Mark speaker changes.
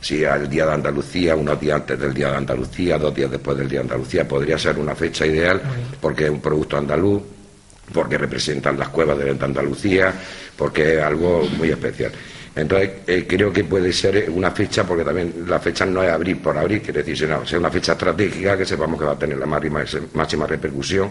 Speaker 1: Si al Día de Andalucía, unos días antes del Día de Andalucía, dos días después del Día de Andalucía, podría ser una fecha ideal porque es un producto andaluz, porque representan las cuevas de Andalucía, porque es algo muy especial. Entonces, eh, creo que puede ser una fecha, porque también la fecha no es abrir por abrir, quiere decir, sino, sea una fecha estratégica que sepamos que va a tener la máxima, máxima repercusión